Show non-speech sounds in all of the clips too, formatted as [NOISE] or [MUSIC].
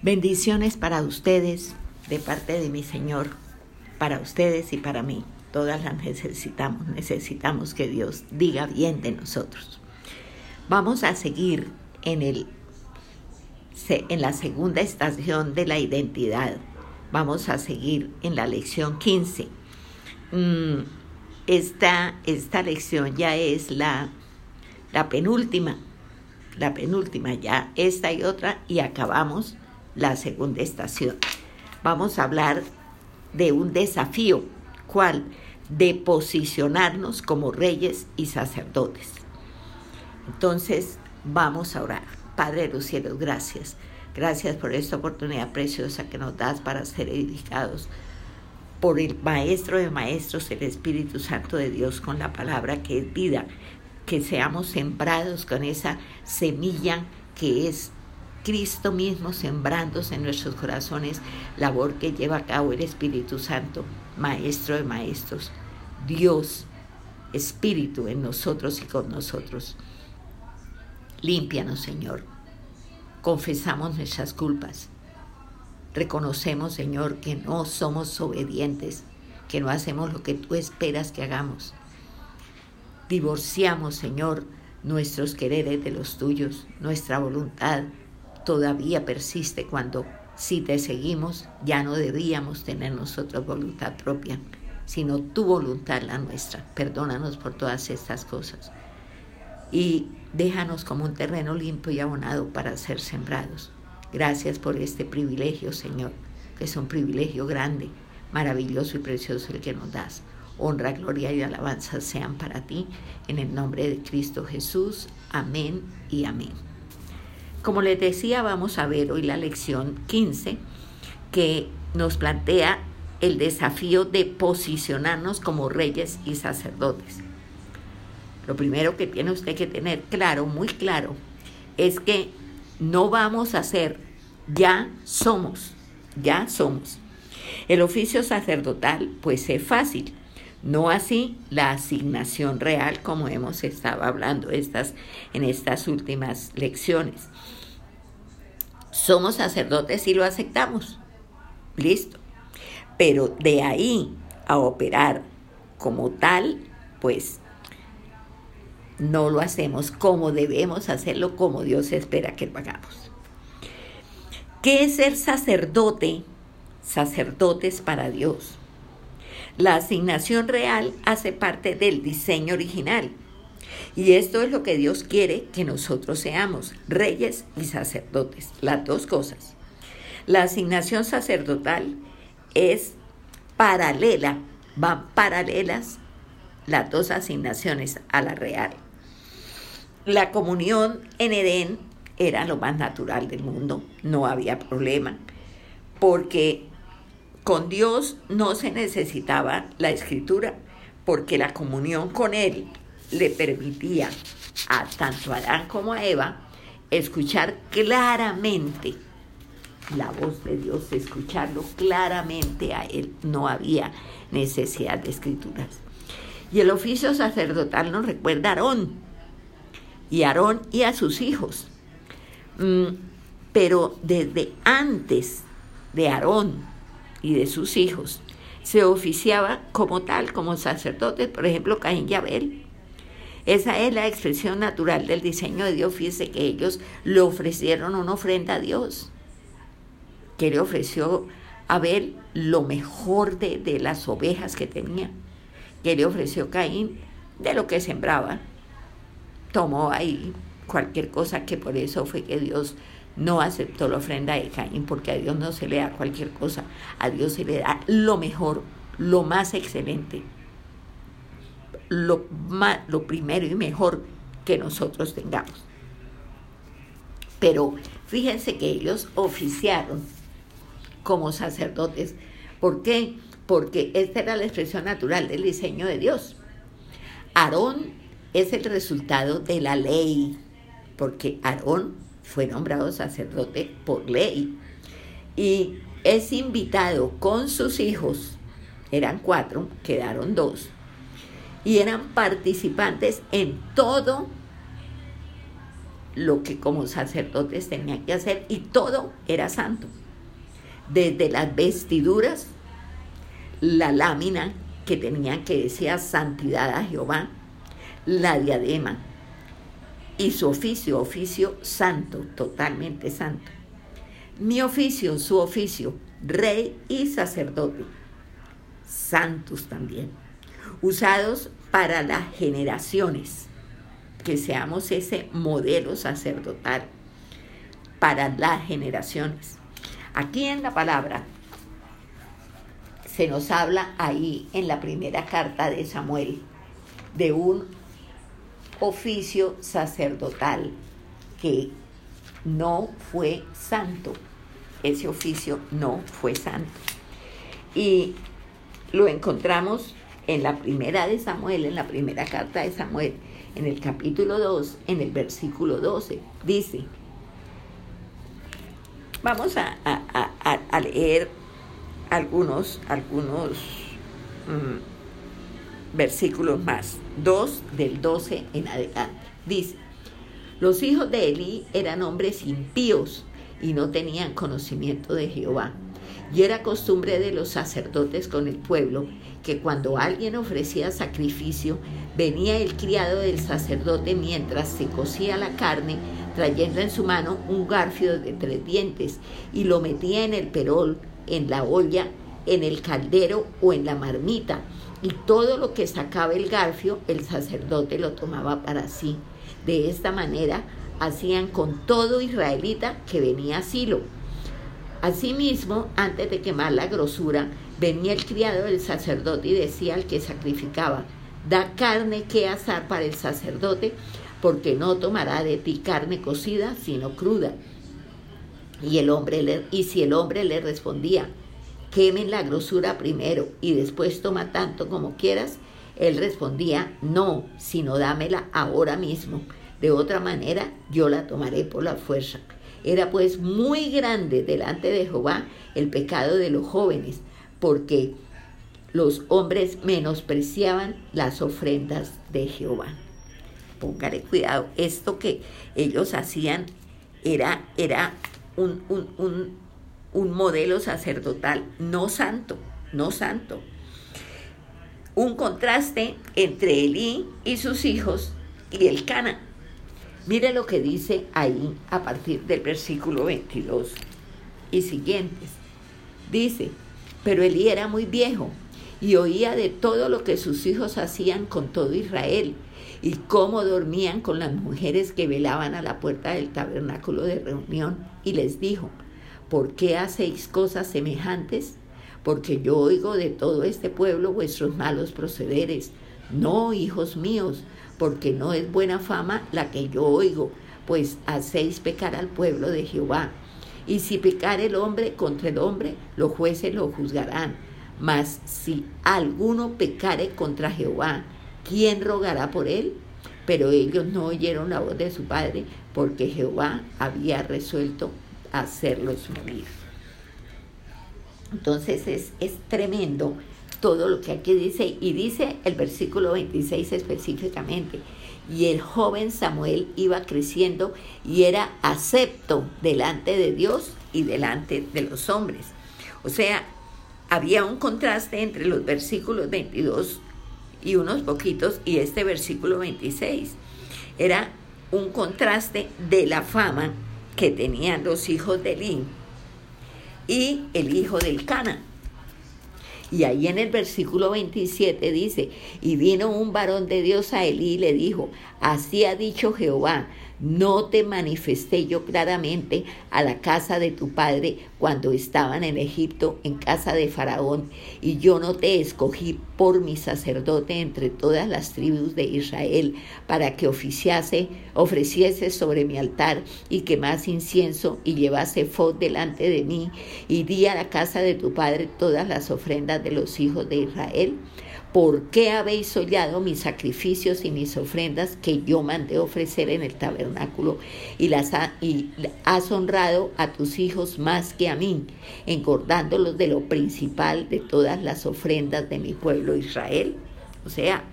Bendiciones para ustedes de parte de mi Señor, para ustedes y para mí. Todas las necesitamos, necesitamos que Dios diga bien de nosotros. Vamos a seguir en, el, en la segunda estación de la identidad. Vamos a seguir en la lección 15. Mm, esta, esta lección ya es la, la penúltima, la penúltima ya, esta y otra, y acabamos la segunda estación. Vamos a hablar de un desafío, ¿cuál? De posicionarnos como reyes y sacerdotes. Entonces, vamos a orar. Padre de los cielos, gracias. Gracias por esta oportunidad preciosa que nos das para ser edificados por el Maestro de Maestros, el Espíritu Santo de Dios, con la palabra que es vida, que seamos sembrados con esa semilla que es Cristo mismo sembrándose en nuestros corazones, labor que lleva a cabo el Espíritu Santo, Maestro de Maestros, Dios, Espíritu en nosotros y con nosotros. Límpianos, Señor. Confesamos nuestras culpas. Reconocemos, Señor, que no somos obedientes, que no hacemos lo que tú esperas que hagamos. Divorciamos, Señor, nuestros quereres de los tuyos, nuestra voluntad, todavía persiste cuando si te seguimos ya no debíamos tener nosotros voluntad propia, sino tu voluntad la nuestra. Perdónanos por todas estas cosas. Y déjanos como un terreno limpio y abonado para ser sembrados. Gracias por este privilegio, Señor, que es un privilegio grande, maravilloso y precioso el que nos das. Honra, gloria y alabanza sean para ti, en el nombre de Cristo Jesús. Amén y amén. Como les decía, vamos a ver hoy la lección 15 que nos plantea el desafío de posicionarnos como reyes y sacerdotes. Lo primero que tiene usted que tener claro, muy claro, es que no vamos a ser, ya somos, ya somos. El oficio sacerdotal pues es fácil, no así la asignación real como hemos estado hablando estas, en estas últimas lecciones somos sacerdotes y lo aceptamos. Listo. Pero de ahí a operar como tal, pues no lo hacemos como debemos hacerlo, como Dios espera que lo hagamos. ¿Qué es ser sacerdote? Sacerdotes para Dios. La asignación real hace parte del diseño original y esto es lo que Dios quiere que nosotros seamos, reyes y sacerdotes, las dos cosas. La asignación sacerdotal es paralela, van paralelas las dos asignaciones a la real. La comunión en Edén era lo más natural del mundo, no había problema, porque con Dios no se necesitaba la escritura, porque la comunión con Él le permitía a tanto a Adán como a Eva escuchar claramente la voz de Dios, escucharlo claramente a él. No había necesidad de escrituras. Y el oficio sacerdotal nos recuerda a Aarón, y a Aarón y a sus hijos. Mm, pero desde antes de Aarón y de sus hijos, se oficiaba como tal, como sacerdotes, por ejemplo, Caín y Abel. Esa es la expresión natural del diseño de Dios. Fíjese que ellos le ofrecieron una ofrenda a Dios, que le ofreció a ver lo mejor de, de las ovejas que tenía, que le ofreció Caín de lo que sembraba. Tomó ahí cualquier cosa que por eso fue que Dios no aceptó la ofrenda de Caín, porque a Dios no se le da cualquier cosa, a Dios se le da lo mejor, lo más excelente lo, lo primero y mejor que nosotros tengamos. Pero fíjense que ellos oficiaron como sacerdotes. ¿Por qué? Porque esta era la expresión natural del diseño de Dios. Aarón es el resultado de la ley, porque Aarón fue nombrado sacerdote por ley. Y es invitado con sus hijos, eran cuatro, quedaron dos, y eran participantes en todo lo que como sacerdotes tenían que hacer y todo era santo. Desde las vestiduras, la lámina que tenía que decía santidad a Jehová, la diadema y su oficio, oficio santo, totalmente santo. Mi oficio, su oficio, rey y sacerdote, santos también, usados para las generaciones, que seamos ese modelo sacerdotal para las generaciones. Aquí en la palabra se nos habla ahí en la primera carta de Samuel de un oficio sacerdotal que no fue santo. Ese oficio no fue santo. Y lo encontramos en la primera de Samuel, en la primera carta de Samuel, en el capítulo 2, en el versículo 12. Dice, vamos a, leer algunos, algunos mm, versículos más, dos del 12 en adelante. Dice, los hijos de Elí eran hombres impíos y no tenían conocimiento de Jehová. Y era costumbre de los sacerdotes con el pueblo que cuando alguien ofrecía sacrificio, venía el criado del sacerdote mientras se cocía la carne, trayendo en su mano un garfio de tres dientes, y lo metía en el perol en la olla, en el caldero o en la marmita, y todo lo que sacaba el garfio el sacerdote lo tomaba para sí. De esta manera hacían con todo israelita que venía a Silo. Asimismo, antes de quemar la grosura, venía el criado del sacerdote y decía al que sacrificaba, da carne que asar para el sacerdote, porque no tomará de ti carne cocida, sino cruda. Y, el hombre y si el hombre le respondía, quemen la grosura primero y después toma tanto como quieras, él respondía, no, sino dámela ahora mismo. De otra manera, yo la tomaré por la fuerza. Era pues muy grande delante de Jehová el pecado de los jóvenes, porque los hombres menospreciaban las ofrendas de Jehová. Póngale cuidado, esto que ellos hacían era, era un, un, modelo sacerdotal, no santo, no santo. Un contraste entre Elí y sus hijos y el Cana. Mire lo que dice ahí a partir del versículo 22 y siguientes. Dice, pero Elí era muy viejo y oía de todo lo que sus hijos hacían con todo Israel y cómo dormían con las mujeres que velaban a la puerta del tabernáculo de reunión, y les dijo, ¿por qué hacéis cosas semejantes? Porque yo oigo de todo este pueblo vuestros malos procederes. No, hijos míos, porque no es buena fama la que yo oigo, pues hacéis pecar al pueblo de Jehová. Y si pecar el hombre contra el hombre, los jueces lo juzgarán. Mas si alguno pecare contra Jehová, ¿quién rogará por él? Pero ellos no oyeron la voz de su padre porque Jehová había resuelto hacerlos morir. Entonces es, es tremendo todo lo que aquí dice y dice el versículo 26 específicamente. Y el joven Samuel iba creciendo y era acepto delante de Dios y delante de los hombres. O sea, había un contraste entre los versículos 22 y unos poquitos y este versículo 26. Era un contraste de la fama que tenían los hijos de Elí y el hijo del Cana. Y ahí en el versículo 27 dice, y vino un varón de Dios a Elí y le dijo, así ha dicho Jehová, no te manifesté yo claramente a la casa de tu padre cuando estaban en Egipto, en casa de Faraón, y yo no te escogí por mi sacerdote entre todas las tribus de Israel, para que oficiase, ofreciese sobre mi altar y quemase incienso y llevase fod delante de mí, y di a la casa de tu padre todas las ofrendas de los hijos de Israel. ¿Por qué habéis hollado mis sacrificios y mis ofrendas que yo mandé ofrecer en el tabernáculo y las y has honrado a tus hijos más que a mí, engordándolos de lo principal de todas las ofrendas de mi pueblo Israel? O sea,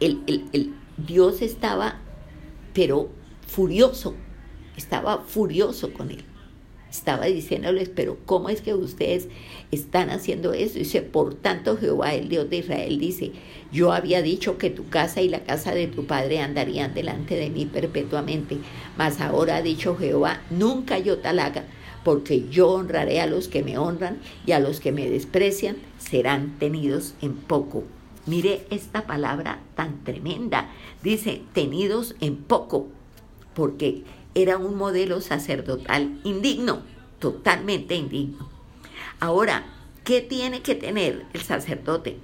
el Dios estaba pero furioso, estaba furioso con él. Estaba diciéndoles, pero ¿cómo es que ustedes están haciendo eso? Dice, por tanto Jehová, el Dios de Israel, dice, yo había dicho que tu casa y la casa de tu padre andarían delante de mí perpetuamente, mas ahora ha dicho Jehová, nunca yo tal haga, porque yo honraré a los que me honran y a los que me desprecian serán tenidos en poco. Mire esta palabra tan tremenda. Dice, tenidos en poco, porque era un modelo sacerdotal indigno, totalmente indigno. Ahora, ¿qué tiene que tener el sacerdote?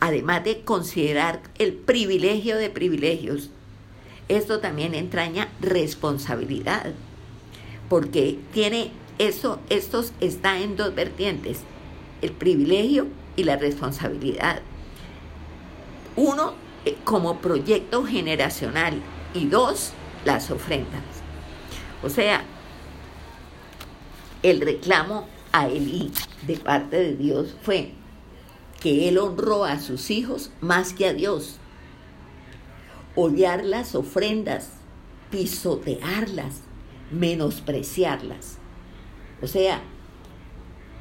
Además de considerar el privilegio de privilegios, esto también entraña responsabilidad, porque tiene eso, estos está en dos vertientes, el privilegio y la responsabilidad. Uno, eh, como proyecto generacional y dos, las ofrendas. O sea, el reclamo a Elí de parte de Dios fue que él honró a sus hijos más que a Dios. Odiar las ofrendas, pisotearlas, menospreciarlas. O sea,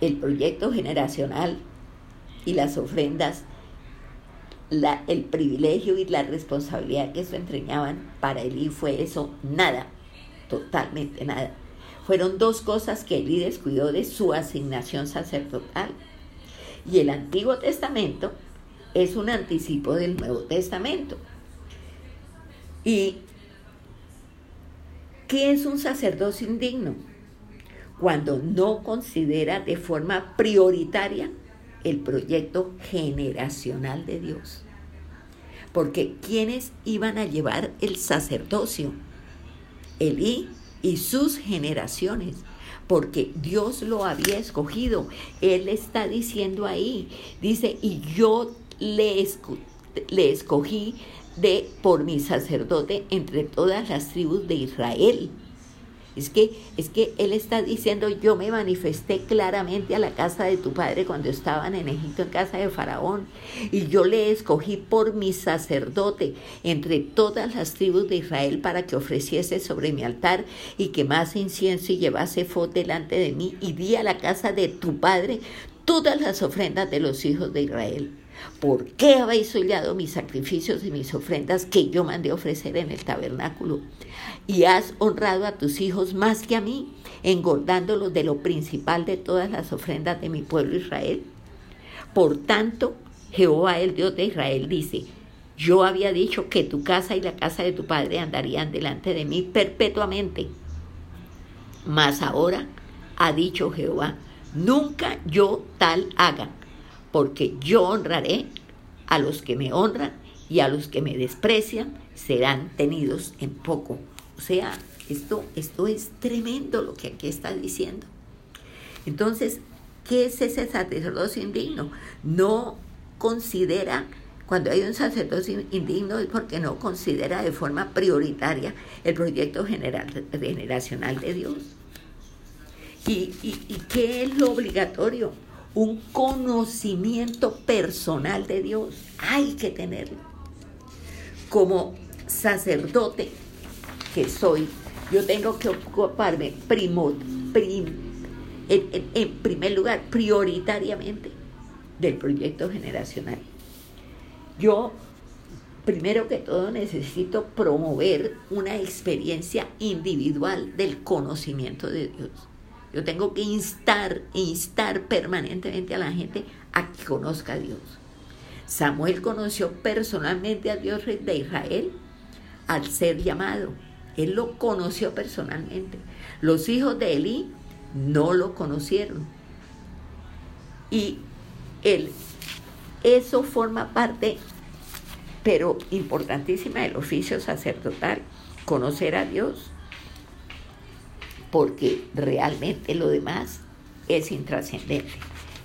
el proyecto generacional y las ofrendas, el privilegio y la responsabilidad que eso entreñaban para Elí fue eso, nada totalmente nada. Fueron dos cosas que Elí descuidó de su asignación sacerdotal. Y el Antiguo Testamento es un anticipo del Nuevo Testamento. ¿Y qué es un sacerdocio indigno? Cuando no considera de forma prioritaria el proyecto generacional de Dios. Porque ¿quiénes iban a llevar el sacerdocio? Elí y sus generaciones, porque Dios lo había escogido. Él está diciendo ahí, dice, y yo le, le escogí de por mi sacerdote entre todas las tribus de Israel. Es que, es que Él está diciendo, yo me manifesté claramente a la casa de tu padre cuando estaban en Egipto en casa de Faraón, y yo le escogí por mi sacerdote entre todas las tribus de Israel para que ofreciese sobre mi altar y quemase incienso y llevase fot delante de mí, y di a la casa de tu padre todas las ofrendas de los hijos de Israel. ¿Por qué habéis hollado mis sacrificios y mis ofrendas que yo mandé ofrecer en el tabernáculo? Y has honrado a tus hijos más que a mí, engordándolos de lo principal de todas las ofrendas de mi pueblo Israel. Por tanto, Jehová, el Dios de Israel, dice, yo había dicho que tu casa y la casa de tu padre andarían delante de mí perpetuamente. Mas ahora ha dicho Jehová, nunca yo tal haga porque yo honraré a los que me honran y a los que me desprecian serán tenidos en poco. O sea, esto, esto es tremendo lo que aquí está diciendo. Entonces, ¿qué es ese sacerdocio indigno? No considera, cuando hay un sacerdocio indigno es porque no considera de forma prioritaria el proyecto general, generacional de Dios. ¿Y, y qué es lo obligatorio? un conocimiento personal de Dios. Hay que tenerlo. Como sacerdote que soy, yo tengo que ocuparme primo, en, primer lugar, prioritariamente del proyecto generacional. Yo, primero que todo, necesito promover una experiencia individual del conocimiento de Dios. Yo tengo que instar, instar permanentemente a la gente a que conozca a Dios. Samuel conoció personalmente a Dios de Israel al ser llamado. Él lo conoció personalmente. Los hijos de Elí no lo conocieron. Y él, eso forma parte, pero importantísima, del oficio sacerdotal, conocer a Dios porque realmente lo demás es intrascendente.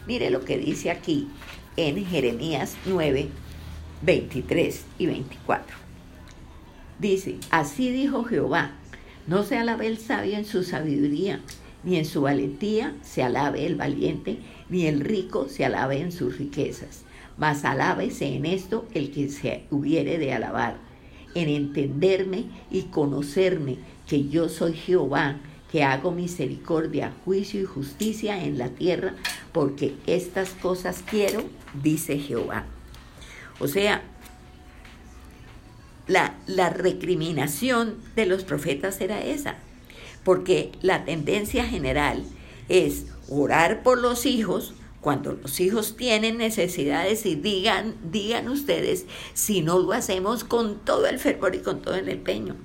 Mire lo que dice aquí en Jeremías 9, 23 y 24. Dice, así dijo Jehová, no se alabe el sabio en su sabiduría, ni en su valentía se alabe el valiente, ni el rico se alabe en sus riquezas, mas alábese en esto el que se hubiere de alabar, en entenderme y conocerme que yo soy Jehová, que hago misericordia, juicio y justicia en la tierra, porque estas cosas quiero, dice Jehová. O sea, la, la recriminación de los profetas era esa, porque la tendencia general es orar por los hijos, cuando los hijos tienen necesidades y digan, digan ustedes si no lo hacemos con todo el fervor y con todo el empeño.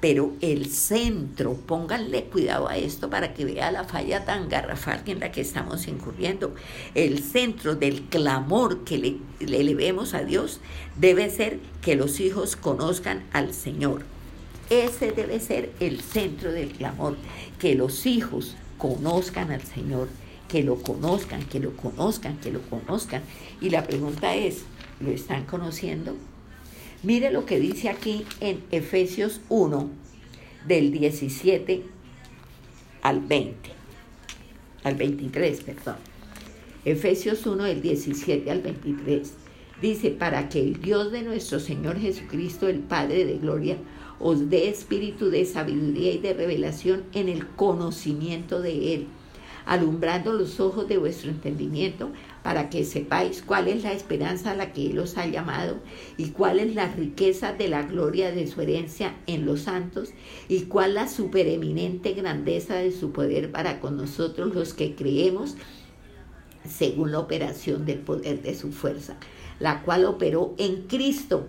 Pero el centro, pónganle cuidado a esto para que vea la falla tan garrafal en la que estamos incurriendo. El centro del clamor que le, le elevemos a Dios debe ser que los hijos conozcan al Señor. Ese debe ser el centro del clamor, que los hijos conozcan al Señor, que lo conozcan, que lo conozcan, que lo conozcan. Y la pregunta es, ¿lo están conociendo? Mire lo que dice aquí en Efesios 1, del 17 al 20, al 23, perdón. Efesios 1, del 17 al 23. Dice, para que el Dios de nuestro Señor Jesucristo, el Padre de Gloria, os dé espíritu de sabiduría y de revelación en el conocimiento de Él alumbrando los ojos de vuestro entendimiento, para que sepáis cuál es la esperanza a la que Él os ha llamado, y cuál es la riqueza de la gloria de su herencia en los santos, y cuál la supereminente grandeza de su poder para con nosotros los que creemos, según la operación del poder de su fuerza, la cual operó en Cristo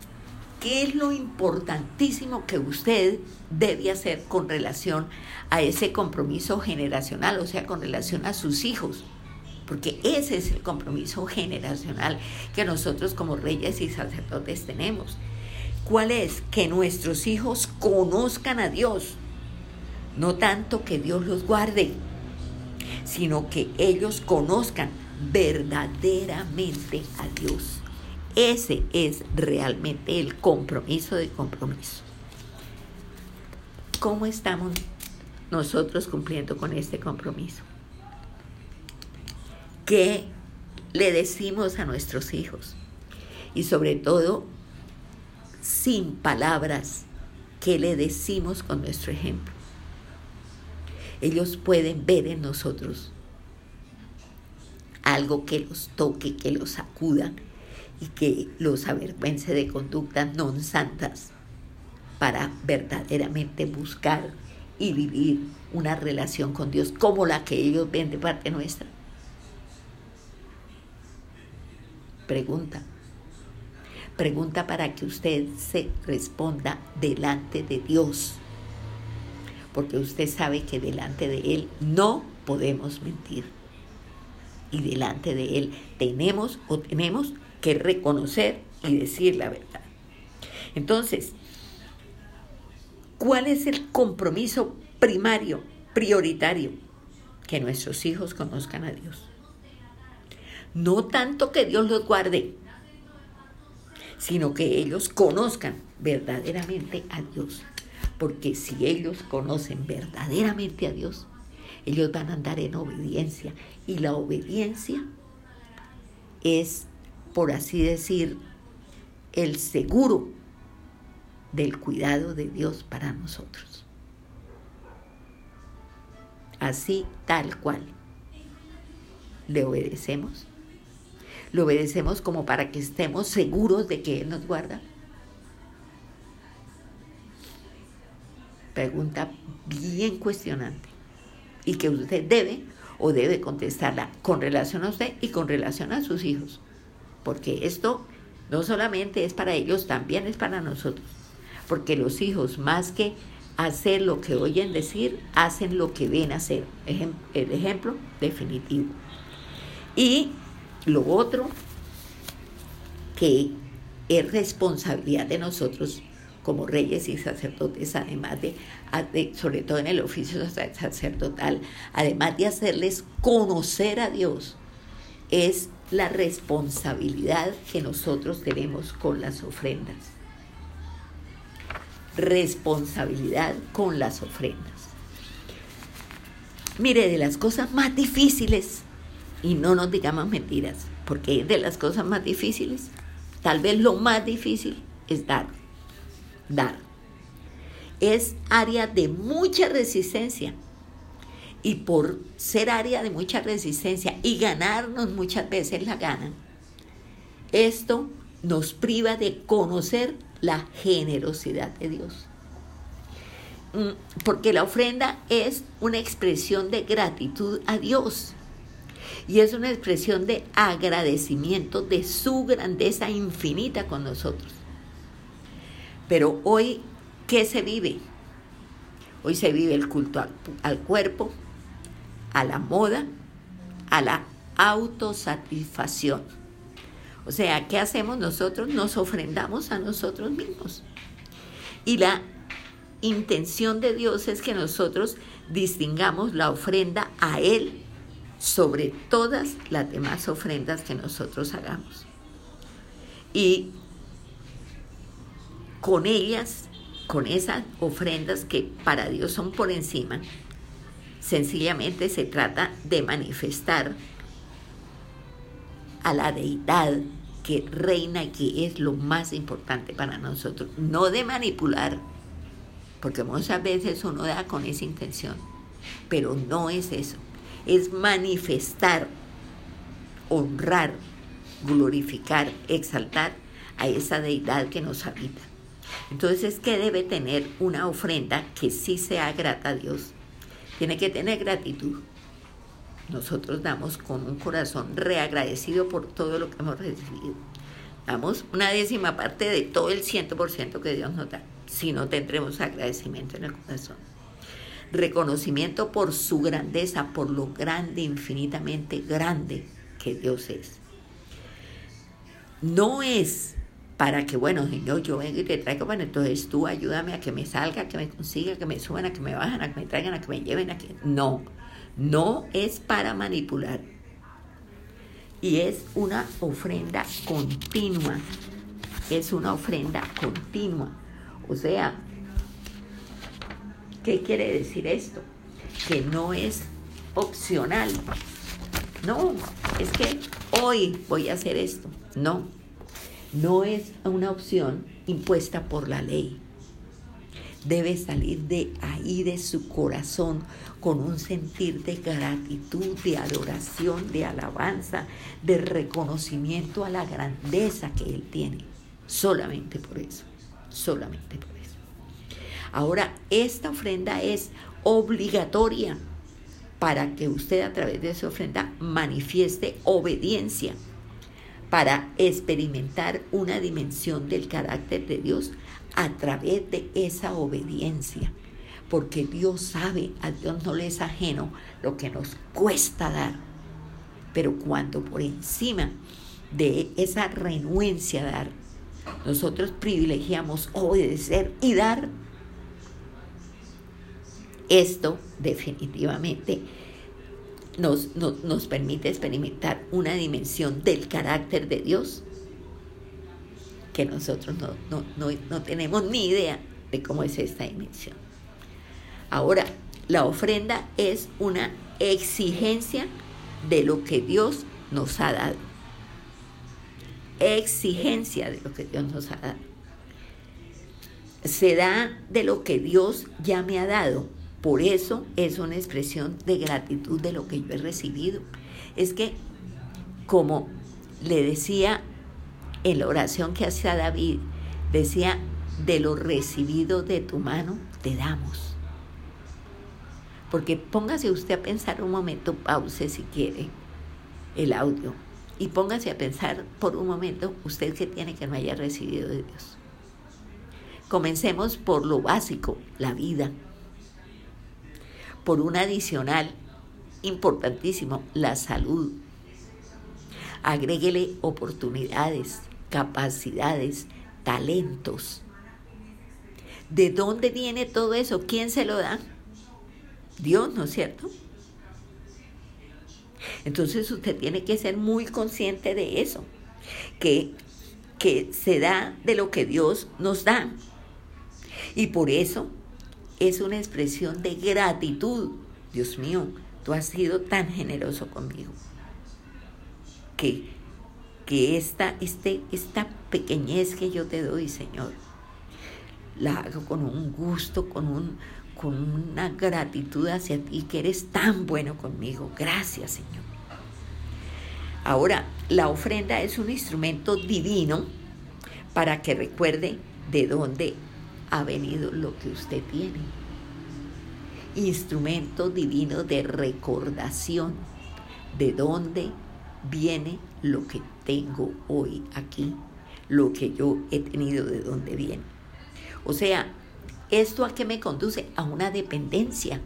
¿Qué es lo importantísimo que usted debe hacer con relación a ese compromiso generacional, o sea, con relación a sus hijos? Porque ese es el compromiso generacional que nosotros como reyes y sacerdotes tenemos. ¿Cuál es? Que nuestros hijos conozcan a Dios. No tanto que Dios los guarde, sino que ellos conozcan verdaderamente a Dios. Ese es realmente el compromiso de compromiso. ¿Cómo estamos nosotros cumpliendo con este compromiso? ¿Qué le decimos a nuestros hijos? Y sobre todo, sin palabras, ¿qué le decimos con nuestro ejemplo? Ellos pueden ver en nosotros algo que los toque, que los sacuda, y que los avergüence de conductas no santas para verdaderamente buscar y vivir una relación con Dios como la que ellos ven de parte nuestra. Pregunta. Pregunta para que usted se responda delante de Dios. Porque usted sabe que delante de Él no podemos mentir. Y delante de Él tenemos o tenemos que reconocer y decir la verdad. Entonces, ¿cuál es el compromiso primario, prioritario? Que nuestros hijos conozcan a Dios. No tanto que Dios los guarde, sino que ellos conozcan verdaderamente a Dios. Porque si ellos conocen verdaderamente a Dios, ellos van a andar en obediencia. Y la obediencia es por así decir, el seguro del cuidado de Dios para nosotros. Así tal cual. Le obedecemos. Le obedecemos como para que estemos seguros de que Él nos guarda. Pregunta bien cuestionante y que usted debe o debe contestarla con relación a usted y con relación a sus hijos porque esto no solamente es para ellos, también es para nosotros, porque los hijos más que hacer lo que oyen decir, hacen lo que ven hacer, el ejemplo definitivo. Y lo otro que es responsabilidad de nosotros como reyes y sacerdotes, además de, sobre todo en el oficio sacerdotal, además de hacerles conocer a Dios, es la responsabilidad que nosotros tenemos con las ofrendas. Responsabilidad con las ofrendas. Mire, de las cosas más difíciles, y no nos digamos mentiras, porque de las cosas más difíciles, tal vez lo más difícil es dar dar. Es área de mucha resistencia. Y por ser área de mucha resistencia y ganarnos muchas veces la gana, esto nos priva de conocer la generosidad de Dios. Mm, porque la ofrenda es una expresión de gratitud a Dios y es una expresión de agradecimiento de su grandeza infinita con nosotros. Pero hoy, ¿qué se vive? Hoy se vive el culto al, cuerpo, a la moda, a la autosatisfacción. O sea, ¿qué hacemos nosotros? Nos ofrendamos a nosotros mismos. Y la intención de Dios es que nosotros distingamos la ofrenda a Él sobre todas las demás ofrendas que nosotros hagamos. Y con ellas, con esas ofrendas que para Dios son por encima, sencillamente se trata de manifestar a la deidad que reina y que es lo más importante para nosotros, no de manipular, porque muchas veces uno da con esa intención, pero no es eso, es manifestar, honrar, glorificar, exaltar a esa deidad que nos habita. Entonces, ¿qué debe tener una ofrenda que sí sea grata a Dios? Tiene que tener gratitud. Nosotros damos con un corazón reagradecido por todo lo que hemos recibido. Damos una décima parte de todo el ciento por ciento que Dios nos da, si no tendremos agradecimiento en el corazón. Reconocimiento por su grandeza, por lo grande, infinitamente grande que Dios es. No es para que, bueno, Señor, yo vengo y te traigo, bueno, entonces tú ayúdame a que me salga, a que me consiga, que me suban, a que me bajen, a que me traigan, a que me lleven, a que... No, no es para manipular. Y es una ofrenda continua, es una ofrenda continua. O sea, ¿qué quiere decir esto? Que no es opcional. No, es que hoy voy a hacer esto. No, no es una opción impuesta por la ley. Debe salir de ahí, de su corazón, con un sentir de gratitud, de adoración, de alabanza, de reconocimiento a la grandeza que Él tiene. Solamente por eso, solamente por eso. Ahora, esta ofrenda es obligatoria para que usted a través de esa ofrenda manifieste obediencia para experimentar una dimensión del carácter de Dios a través de esa obediencia. Porque Dios sabe, a Dios no le es ajeno lo que nos cuesta dar. Pero cuando por encima de esa renuencia a dar, nosotros privilegiamos obedecer y dar, esto definitivamente nos, nos permite experimentar una dimensión del carácter de Dios que nosotros no, no tenemos ni idea de cómo es esta dimensión. Ahora, la ofrenda es una exigencia de lo que Dios nos ha dado. Exigencia de lo que Dios nos ha dado. Se da de lo que Dios ya me ha dado por eso es una expresión de gratitud de lo que yo he recibido. Es que, como le decía en la oración que hacía David, decía, de lo recibido de tu mano te damos. Porque póngase usted a pensar un momento, pause si quiere el audio, y póngase a pensar por un momento usted que tiene que no haya recibido de Dios. Comencemos por lo básico, la vida por un adicional importantísimo, la salud. Agréguele oportunidades, capacidades, talentos. ¿De dónde viene todo eso? ¿Quién se lo da? Dios, ¿no es cierto? Entonces usted tiene que ser muy consciente de eso, que, que se da de lo que Dios nos da. Y por eso es una expresión de gratitud. Dios mío, tú has sido tan generoso conmigo. Que, que esta, este, esta pequeñez que yo te doy, Señor, la hago con un gusto, con, un, con una gratitud hacia ti, que eres tan bueno conmigo. Gracias, Señor. Ahora, la ofrenda es un instrumento divino para que recuerde de dónde ha venido lo que usted tiene. Instrumento divino de recordación de dónde viene lo que tengo hoy aquí, lo que yo he tenido de dónde viene. O sea, ¿esto a qué me conduce? A una dependencia,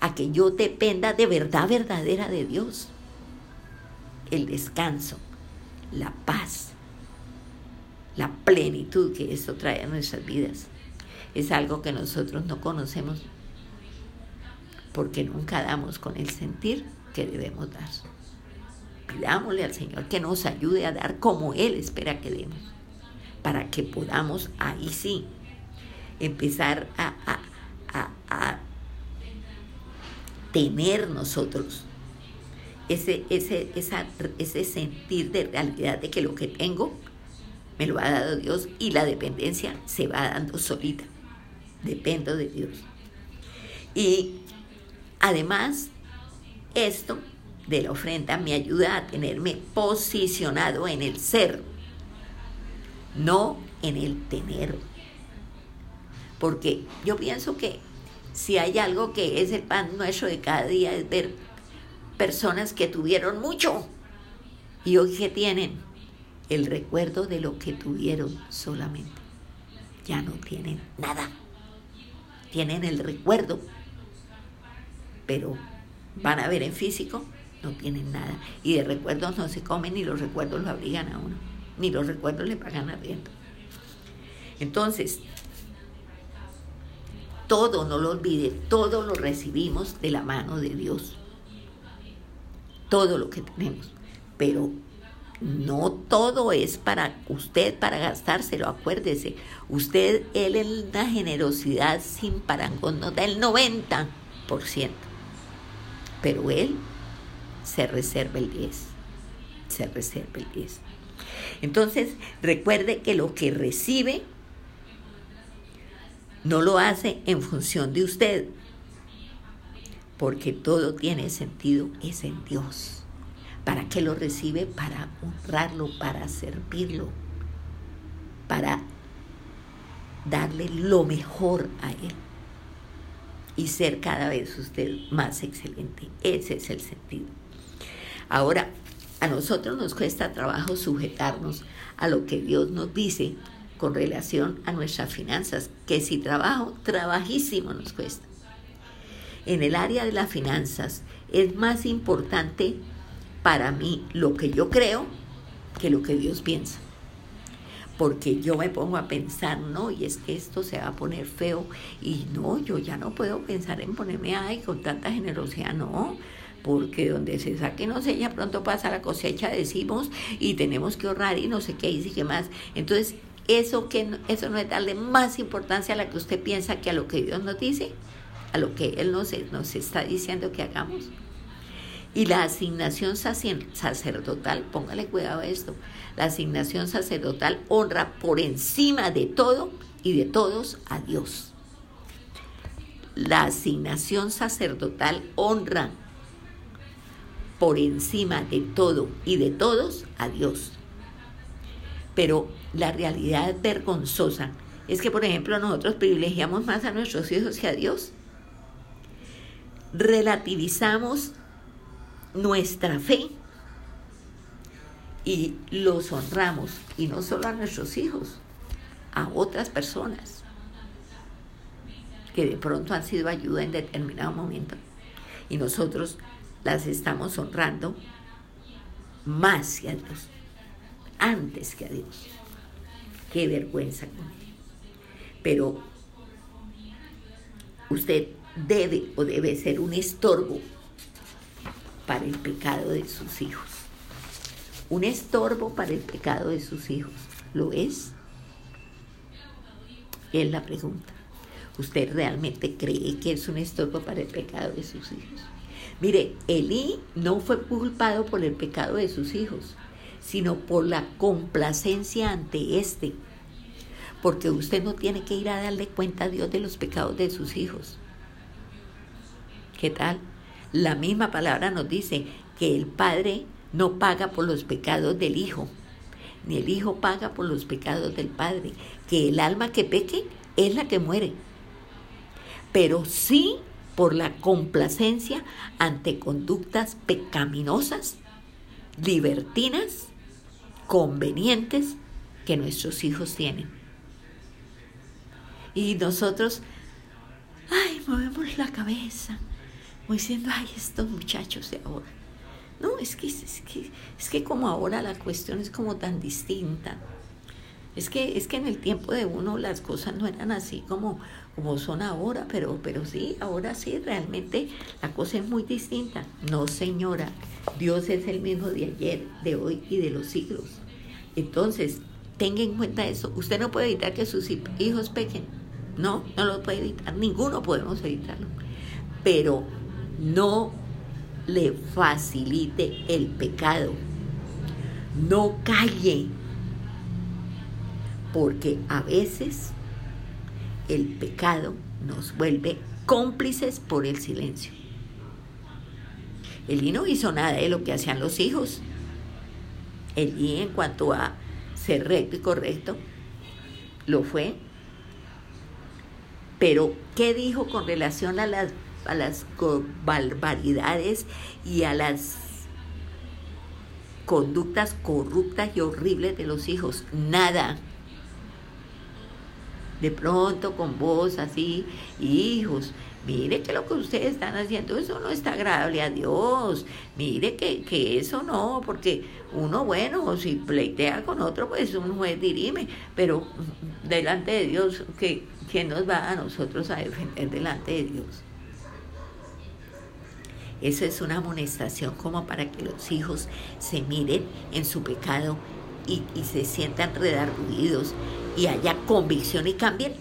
a que yo dependa de verdad verdadera de Dios el descanso, la paz, la plenitud que esto trae a nuestras vidas. Es algo que nosotros no conocemos porque nunca damos con el sentir que debemos dar. Pidámosle al Señor que nos ayude a dar como Él espera que demos, para que podamos ahí sí empezar a, a, a tener nosotros ese, ese, ese sentir de realidad de que lo que tengo me lo ha dado Dios y la dependencia se va dando solita. Dependo de Dios. Y además, esto de la ofrenda me ayuda a tenerme posicionado en el ser, no en el tener. Porque yo pienso que si hay algo que es el pan nuestro de cada día es ver personas que tuvieron mucho y hoy que tienen el recuerdo de lo que tuvieron solamente. Ya no tienen nada. Tienen el recuerdo, pero van a ver en físico, no tienen nada. Y de recuerdos no se comen, ni los recuerdos lo abrigan a uno, ni los recuerdos le pagan arriendo. Entonces, todo, no lo olvide, todo lo recibimos de la mano de Dios todo lo que tenemos, pero no todo es para usted, para gastárselo, acuérdese. Usted, él en la generosidad sin parangón nos da el 90%, pero él se reserva el 10%, se reserva el 10%. Entonces, recuerde que lo que recibe no lo hace en función de usted, porque todo tiene sentido, es en Dios. ¿Para qué lo recibe? Para honrarlo, para servirlo, para darle lo mejor a Él y ser cada vez usted más excelente. Ese es el sentido. Ahora, a nosotros nos cuesta trabajo sujetarnos a lo que Dios nos dice con relación a nuestras finanzas, que si trabajo, trabajísimo nos cuesta en el área de las finanzas es más importante para mí lo que yo creo que lo que Dios piensa. Porque yo me pongo a pensar, no, y es que esto se va a poner feo, y no, yo ya no puedo pensar en ponerme ay con tanta generosidad, no, porque donde se saque no sé, ya pronto pasa la cosecha, decimos, y tenemos que ahorrar y no sé qué, y qué más. Entonces, eso, que, eso no es darle más importancia a la que usted piensa que a lo que Dios nos dice a lo que Él nos, nos está diciendo que hagamos. Y la asignación sacerdotal, póngale cuidado a esto, la asignación sacerdotal honra por encima de todo y de todos a Dios. La asignación sacerdotal honra por encima de todo y de todos a Dios. Pero la realidad vergonzosa es que, por ejemplo, nosotros privilegiamos más a nuestros hijos que a Dios relativizamos nuestra fe y los honramos, y no solo a nuestros hijos, a otras personas que de pronto han sido ayuda en determinado momento y nosotros las estamos honrando más que a Dios, antes que a Dios. Qué vergüenza con Pero usted debe o debe ser un estorbo para el pecado de sus hijos. Un estorbo para el pecado de sus hijos. ¿Lo es? Es la pregunta. ¿Usted realmente cree que es un estorbo para el pecado de sus hijos? Mire, Elí no fue culpado por el pecado de sus hijos, sino por la complacencia ante éste. Porque usted no tiene que ir a darle cuenta a Dios de los pecados de sus hijos. ¿Qué tal? La misma palabra nos dice que el Padre no paga por los pecados del Hijo, ni el Hijo paga por los pecados del Padre, que el alma que peque es la que muere, pero sí por la complacencia ante conductas pecaminosas, libertinas, convenientes que nuestros hijos tienen. Y nosotros, ay, movemos la cabeza, diciendo, ay, estos muchachos de ahora. No, es que, es que, es que como ahora la cuestión es como tan distinta. Es que, es que en el tiempo de uno las cosas no eran así como, como son ahora, pero, pero sí, ahora sí, realmente la cosa es muy distinta. No, señora, Dios es el mismo de ayer, de hoy y de los siglos. Entonces, tenga en cuenta eso. Usted no puede evitar que sus hijos pequen. No, no lo puede evitar. Ninguno podemos evitarlo. Pero no le facilite el pecado. No calle porque a veces el pecado nos vuelve cómplices por el silencio. Elí no hizo nada de lo que hacían los hijos. Elí en cuanto a ser recto y correcto, lo fue. Pero, ¿qué dijo con relación a las, a las barbaridades y a las conductas corruptas y horribles de los hijos? Nada de pronto con voz así, hijos, mire que lo que ustedes están haciendo, eso no está agradable a Dios, mire que, que eso no, porque uno, bueno, si pleitea con otro, pues un juez dirime, pero delante de Dios, ¿qué, ¿quién nos va a nosotros a defender delante de Dios? Eso es una amonestación como para que los hijos se miren en su pecado y, se sientan redarguidos y haya convicción y cambien.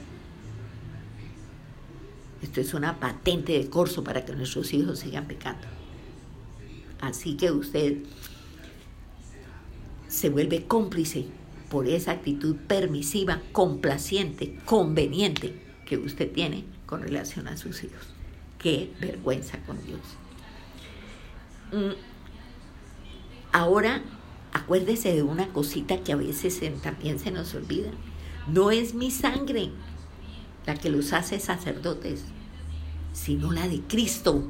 Esto es una patente de corso para que nuestros hijos sigan pecando. Así que usted se vuelve cómplice por esa actitud permisiva, complaciente, conveniente que usted tiene con relación a sus hijos. Qué vergüenza con Dios. Mm. Ahora, acuérdese de una cosita que a veces también se nos olvida. No es mi sangre la que los hace sacerdotes, sino la de Cristo.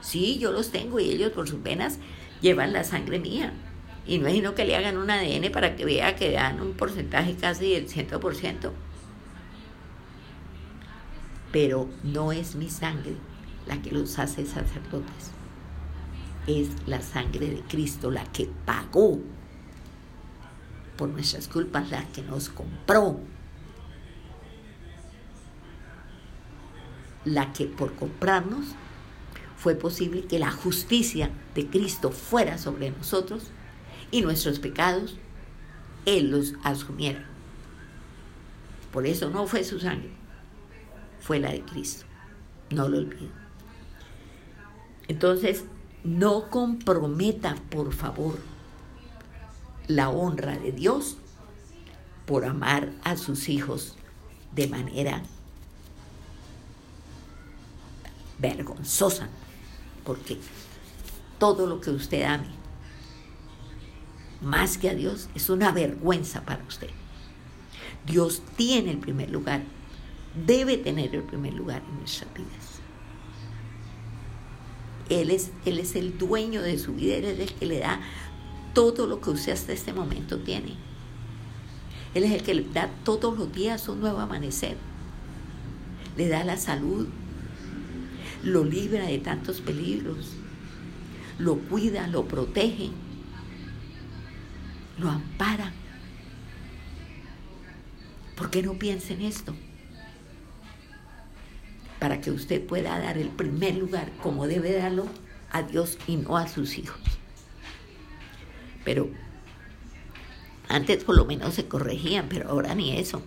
Sí, yo los tengo y ellos por sus venas llevan la sangre mía. Y no es que le hagan un ADN para que vea que dan un porcentaje casi del 100%. Pero no es mi sangre la que los hace sacerdotes. Es la sangre de Cristo la que pagó por nuestras culpas, la que nos compró, la que por comprarnos fue posible que la justicia de Cristo fuera sobre nosotros y nuestros pecados Él los asumiera. Por eso no fue su sangre, fue la de Cristo. No lo olviden. Entonces, no comprometa, por favor, la honra de Dios por amar a sus hijos de manera vergonzosa, porque todo lo que usted ame, más que a Dios, es una vergüenza para usted. Dios tiene el primer lugar, debe tener el primer lugar en nuestras vidas. Él es, él es el dueño de su vida, Él es el que le da todo lo que usted hasta este momento tiene. Él es el que le da todos los días un nuevo amanecer. Le da la salud, lo libra de tantos peligros, lo cuida, lo protege, lo ampara. ¿Por qué no piensa en esto? Para que usted pueda dar el primer lugar como debe darlo a Dios y no a sus hijos. Pero antes por lo menos se corregían, pero ahora ni eso.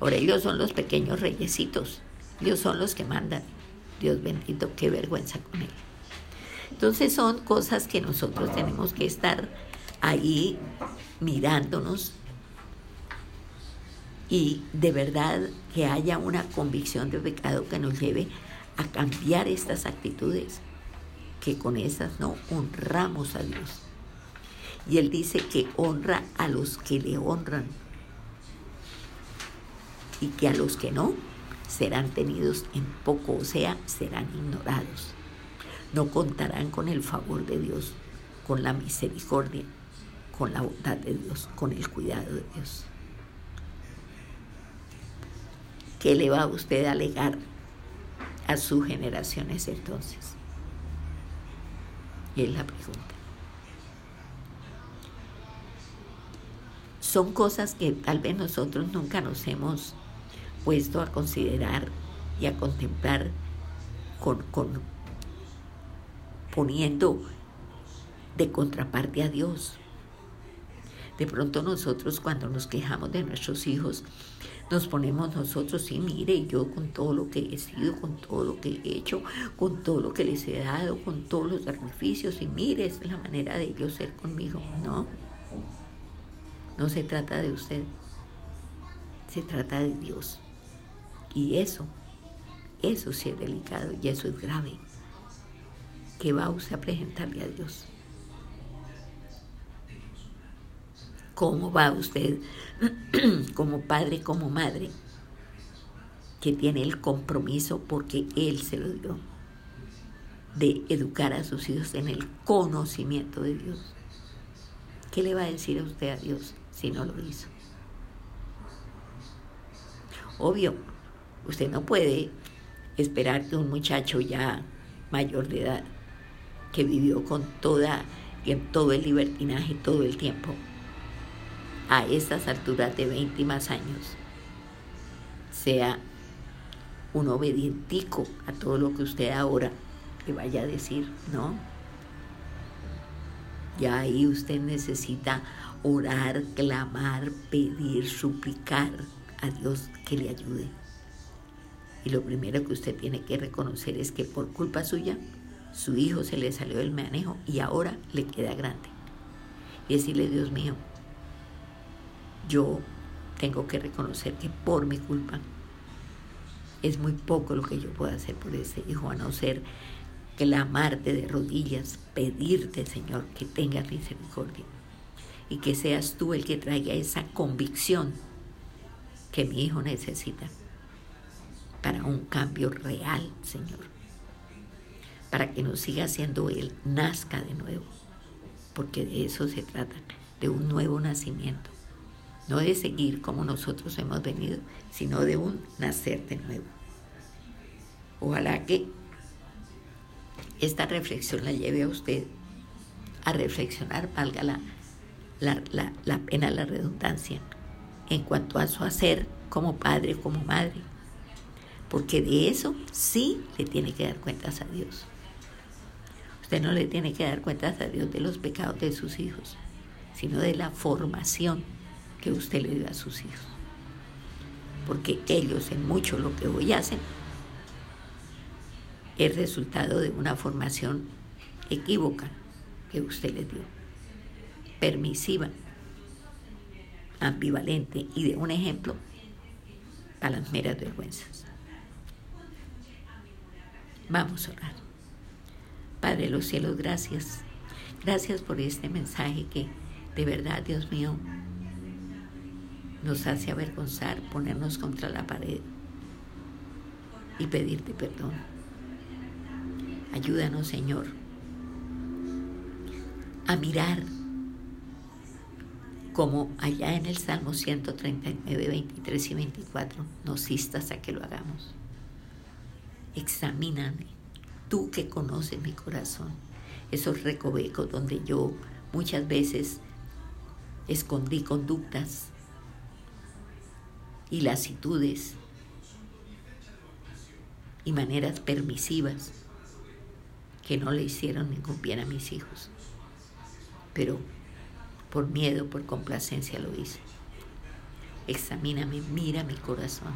Ahora ellos son los pequeños reyesitos. Ellos son los que mandan. Dios bendito, qué vergüenza con él. Entonces son cosas que nosotros tenemos que estar ahí mirándonos y de verdad que haya una convicción de pecado que nos lleve a cambiar estas actitudes, que con esas no honramos a Dios. Y Él dice que honra a los que le honran y que a los que no serán tenidos en poco, o sea, serán ignorados. No contarán con el favor de Dios, con la misericordia, con la bondad de Dios, con el cuidado de Dios. ¿Qué le va a usted a alegar a sus generaciones entonces? Y es la pregunta. Son cosas que tal vez nosotros nunca nos hemos puesto a considerar y a contemplar con, con poniendo de contraparte a Dios. De pronto nosotros cuando nos quejamos de nuestros hijos, nos ponemos nosotros, sí, mire, yo con todo lo que he sido, con todo lo que he hecho, con todo lo que les he dado, con todos los sacrificios, y mire, esa es la manera de ellos ser conmigo. No, no se trata de usted, se trata de Dios. Y eso, eso sí es delicado y eso es grave. ¿Qué va usted a presentarle a Dios? ¿Cómo va usted [CLEARS THROAT] como padre, como madre, que tiene el compromiso porque Él se lo dio de educar a sus hijos en el conocimiento de Dios? ¿Qué le va a decir a usted a Dios si no lo hizo? Obvio, usted no puede esperar que un muchacho ya mayor de edad, que vivió con toda, todo el libertinaje todo el tiempo, a estas alturas de 20 más años sea un obedientico a todo lo que usted ahora le vaya a decir, ¿no? Ya ahí usted necesita orar, clamar, pedir, suplicar a Dios que le ayude. Y lo primero que usted tiene que reconocer es que por culpa suya, su hijo se le salió del manejo y ahora le queda grande. Y decirle, Dios mío, yo tengo que reconocer que por mi culpa es muy poco lo que yo puedo hacer por ese hijo, a no ser clamarte de rodillas, pedirte, Señor, que tengas misericordia y que seas tú el que traiga esa convicción que mi hijo necesita para un cambio real, Señor, para que no siga siendo Él, nazca de nuevo, porque de eso se trata, de un nuevo nacimiento no de seguir como nosotros hemos venido, sino de un nacer de nuevo. Ojalá que esta reflexión la lleve a usted a reflexionar, valga la, pena, la redundancia, en cuanto a su hacer como padre, como madre. Porque de eso sí le tiene que dar cuentas a Dios. Usted no le tiene que dar cuentas a Dios de los pecados de sus hijos, sino de la formación que usted le dio a sus hijos. Porque ellos en mucho lo que hoy hacen es resultado de una formación equívoca que usted les dio, permisiva, ambivalente y de un ejemplo a las meras vergüenzas. Vamos a orar. Padre de los cielos, gracias. Gracias por este mensaje que de verdad, Dios mío, nos hace avergonzar, ponernos contra la pared y pedirte perdón. Ayúdanos, Señor, a mirar como allá en el Salmo 139, 23 y 24 nos instas a que lo hagamos. Examíname, tú que conoces mi corazón, esos recovecos donde yo muchas veces escondí conductas y lasitudes y maneras permisivas que no le hicieron ningún bien a mis hijos. Pero por miedo, por complacencia lo hice. Examíname, mira mi corazón.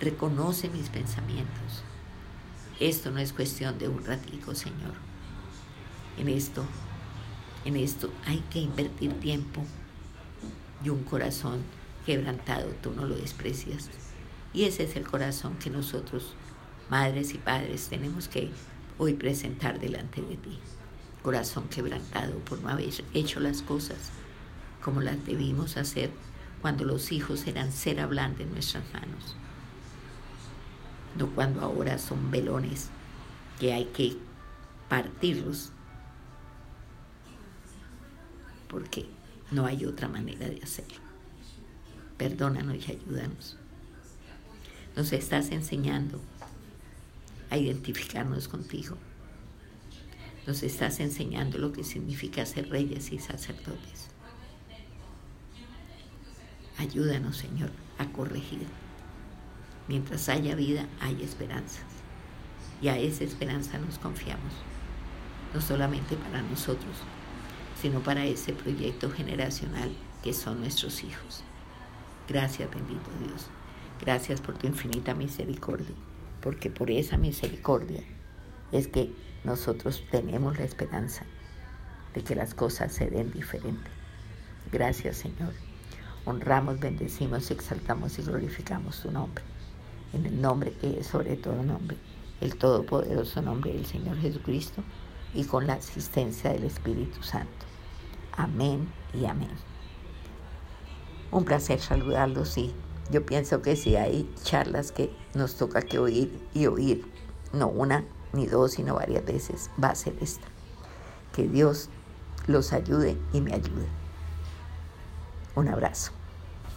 Reconoce mis pensamientos. Esto no es cuestión de un ratico, Señor. En esto, en esto hay que invertir tiempo y un corazón quebrantado, tú no lo desprecias. Y ese es el corazón que nosotros, madres y padres, tenemos que hoy presentar delante de ti. Corazón quebrantado por no haber hecho las cosas como las debimos hacer cuando los hijos eran cera blanda en nuestras manos. No cuando ahora son velones que hay que partirlos porque no hay otra manera de hacerlo. Perdónanos y ayúdanos. Nos estás enseñando a identificarnos contigo. Nos estás enseñando lo que significa ser reyes y sacerdotes. Ayúdanos, Señor, a corregir. Mientras haya vida, hay esperanzas. Y a esa esperanza nos confiamos. No solamente para nosotros, sino para ese proyecto generacional que son nuestros hijos. Gracias, bendito Dios. Gracias por tu infinita misericordia, porque por esa misericordia es que nosotros tenemos la esperanza de que las cosas se den diferente. Gracias, Señor. Honramos, bendecimos, exaltamos y glorificamos tu nombre. En el nombre que es sobre todo nombre, el todopoderoso nombre del Señor Jesucristo y con la asistencia del Espíritu Santo. Amén y amén. Un placer saludarlos y yo pienso que si hay charlas que nos toca que oír y oír, no una ni dos, sino varias veces, va a ser esta. Que Dios los ayude y me ayude. Un abrazo.